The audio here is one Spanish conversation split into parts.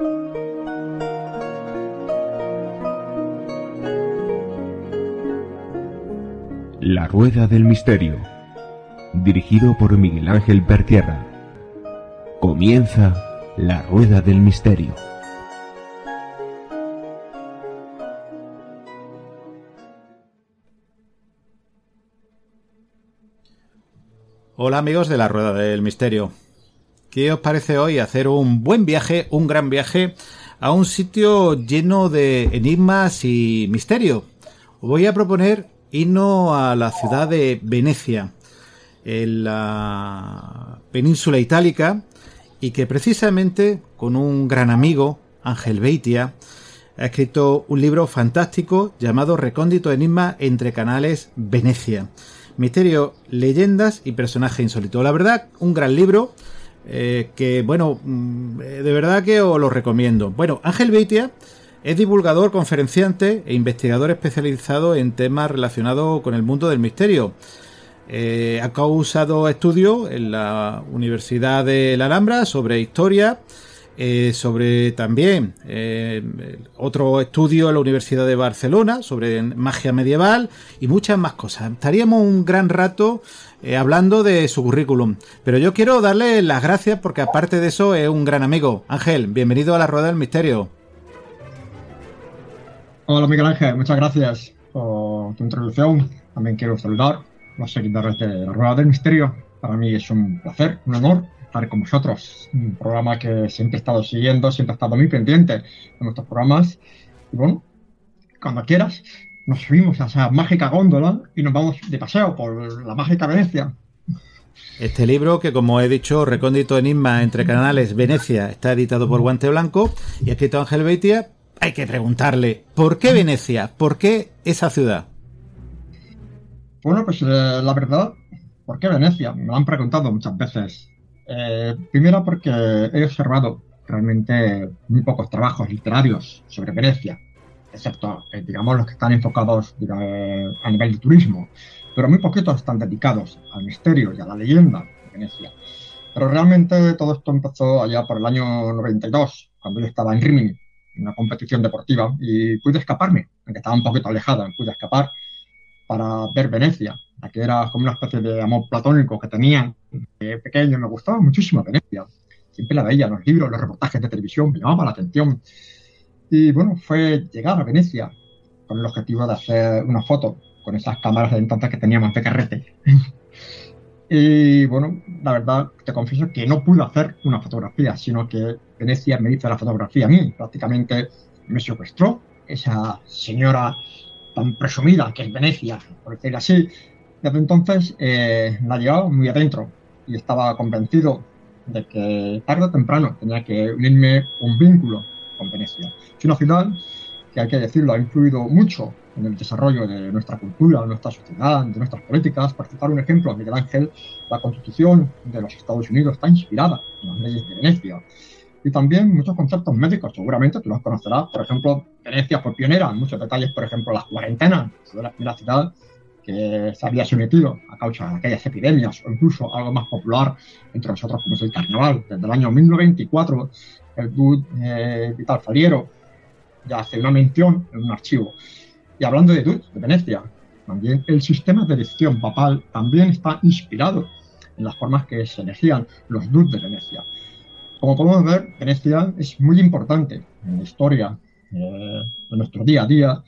La Rueda del Misterio, dirigido por Miguel Ángel Pertierra. Comienza La Rueda del Misterio. Hola amigos de La Rueda del Misterio. ¿Qué os parece hoy hacer un buen viaje, un gran viaje a un sitio lleno de enigmas y misterio? Os voy a proponer irnos a la ciudad de Venecia, en la península itálica, y que precisamente con un gran amigo, Ángel Beitia, ha escrito un libro fantástico llamado Recóndito Enigma entre Canales Venecia. Misterio, leyendas y personaje insólito. La verdad, un gran libro eh, que, bueno, mm, de verdad que os lo recomiendo. Bueno, Ángel Beitia es divulgador, conferenciante e investigador especializado en temas relacionados con el mundo del misterio. Eh, ha causado estudios en la Universidad de la Alhambra sobre historia, eh, sobre también eh, otro estudio en la Universidad de Barcelona sobre magia medieval y muchas más cosas. Estaríamos un gran rato hablando de su currículum, pero yo quiero darle las gracias porque aparte de eso es un gran amigo. Ángel, bienvenido a la Rueda del Misterio. Hola Miguel Ángel, muchas gracias por tu introducción. También quiero saludar a los seguidores de la Rueda del Misterio. Para mí es un placer, un honor estar con vosotros. Un programa que siempre he estado siguiendo, siempre he estado muy pendiente de nuestros programas. Y bueno, cuando quieras, nos subimos a esa mágica góndola y nos vamos de paseo por la mágica Venecia. Este libro, que como he dicho, Recóndito Enigma entre Canales Venecia, está editado por Guante Blanco y escrito Ángel Beitia, hay que preguntarle, ¿por qué Venecia? ¿Por qué esa ciudad? Bueno, pues eh, la verdad, ¿por qué Venecia? Me lo han preguntado muchas veces. Eh, primero porque he observado realmente muy pocos trabajos literarios sobre Venecia, excepto, eh, digamos, los que están enfocados a nivel de turismo, pero muy poquitos están dedicados al misterio y a la leyenda de Venecia. Pero realmente todo esto empezó allá por el año 92, cuando yo estaba en Rimini, una competición deportiva y pude escaparme, aunque estaba un poquito alejada, pude escapar para ver Venecia, que era como una especie de amor platónico que tenía de pequeño, me gustaba muchísimo Venecia, siempre la veía los libros, los reportajes de televisión, me llamaba la atención. Y bueno, fue llegar a Venecia con el objetivo de hacer una foto con esas cámaras de entonces que teníamos de carrete. Y bueno, la verdad, te confieso que no pude hacer una fotografía, sino que Venecia me hizo la fotografía a mí. Prácticamente me secuestró esa señora tan presumida que es Venecia, por decirlo así. Desde entonces eh, la llevaba muy adentro y estaba convencido de que tarde o temprano tenía que unirme un vínculo con Venecia. Es una ciudad que, hay que decirlo, ha influido mucho en el desarrollo de nuestra cultura, de nuestra sociedad, de nuestras políticas. Para citar un ejemplo, Miguel Ángel, la Constitución de los Estados Unidos está inspirada en las leyes de Venecia. Y también muchos conceptos médicos, seguramente tú los conocerás. Por ejemplo, Venecia fue pionera en muchos detalles, por ejemplo, las cuarentenas, fue la ciudad que se había sometido a causa de aquellas epidemias, o incluso algo más popular entre nosotros como es el carnaval. Desde el año 1924, el Dud eh, Vital Faliero ya hace una mención en un archivo y hablando de Dud, de Venecia, también el sistema de elección papal también está inspirado en las formas que se elegían los Dud de Venecia. Como podemos ver, Venecia es muy importante en la historia eh, de nuestro día a día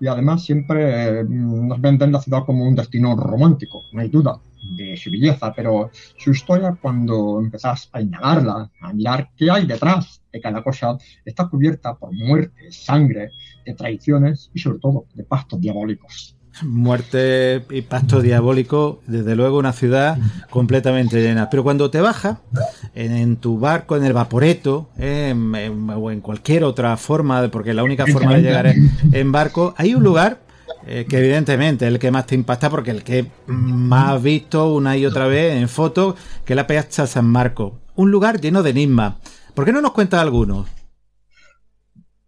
y además siempre eh, nos venden la ciudad como un destino romántico, no hay duda de su belleza, pero su historia cuando empezás a indagarla, a mirar qué hay detrás de cada cosa, está cubierta por muerte, sangre, de traiciones y sobre todo de pastos diabólicos. Muerte y pasto diabólico, desde luego una ciudad completamente llena. Pero cuando te bajas en, tu barco, en el vaporeto, o en cualquier otra forma, porque la única forma de llegar es en barco, hay un lugar eh, que evidentemente es el que más te impacta porque el que más has visto una y otra vez en fotos, que es la Piazza San Marco. Un lugar lleno de enigmas. ¿Por qué no nos cuentas algunos?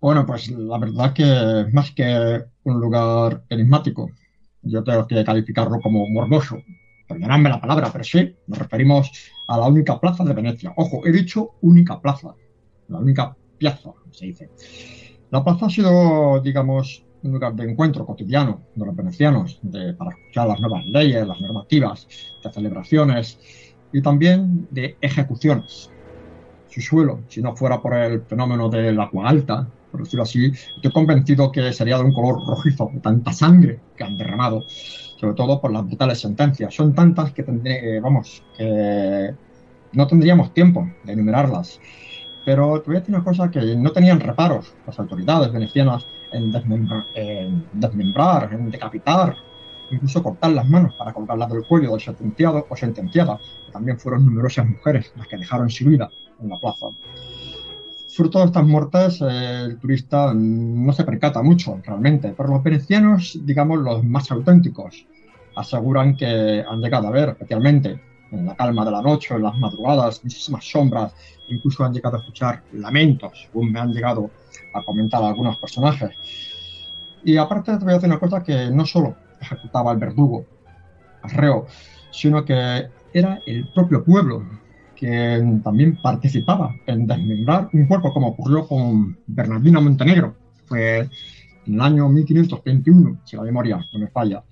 Bueno, pues la verdad que más que un lugar enigmático, yo tengo que calificarlo como morboso. Perdonadme la palabra, pero sí, nos referimos a la única plaza de Venecia. Ojo, he dicho única plaza. La única piazza, se dice. La plaza ha sido, digamos, un lugar de encuentro cotidiano de los venecianos, de, para escuchar las nuevas leyes, las normativas, de celebraciones y también de ejecuciones. Su suelo, si no fuera por el fenómeno del agua alta, por decirlo así, estoy convencido que sería de un color rojizo, de tanta sangre que han derramado, sobre todo por las brutales sentencias. Son tantas que tendré, vamos, que no tendríamos tiempo de enumerarlas. Pero te voy a decir una cosa que no tenían reparos las autoridades venecianas en desmembrar, en, decapitar, incluso cortar las manos para colgarlas del cuello del sentenciado o sentenciada, que también fueron numerosas mujeres las que dejaron sin vida en la plaza. Fruto de estas muertes, eh, el turista no se percata mucho realmente, pero los venecianos, digamos los más auténticos, aseguran que han llegado a ver, especialmente en la calma de la noche, en las madrugadas, muchísimas sombras, incluso han llegado a escuchar lamentos, según me han llegado a comentar algunos personajes. Y aparte te voy a decir una cosa que no solo ejecutaba el verdugo, el reo, sino que era el propio pueblo que también participaba en desmembrar un cuerpo como ocurrió con Bernardino Montenegro. Fue en el año 1521, si la memoria no me falla.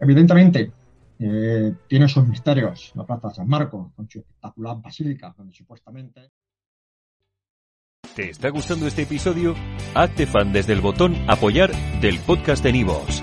Evidentemente, eh, tiene sus misterios la Plaza de San Marcos, con su espectacular basílica, donde supuestamente... ¿Te está gustando este episodio? Hazte fan desde el botón Apoyar del podcast de Nivos.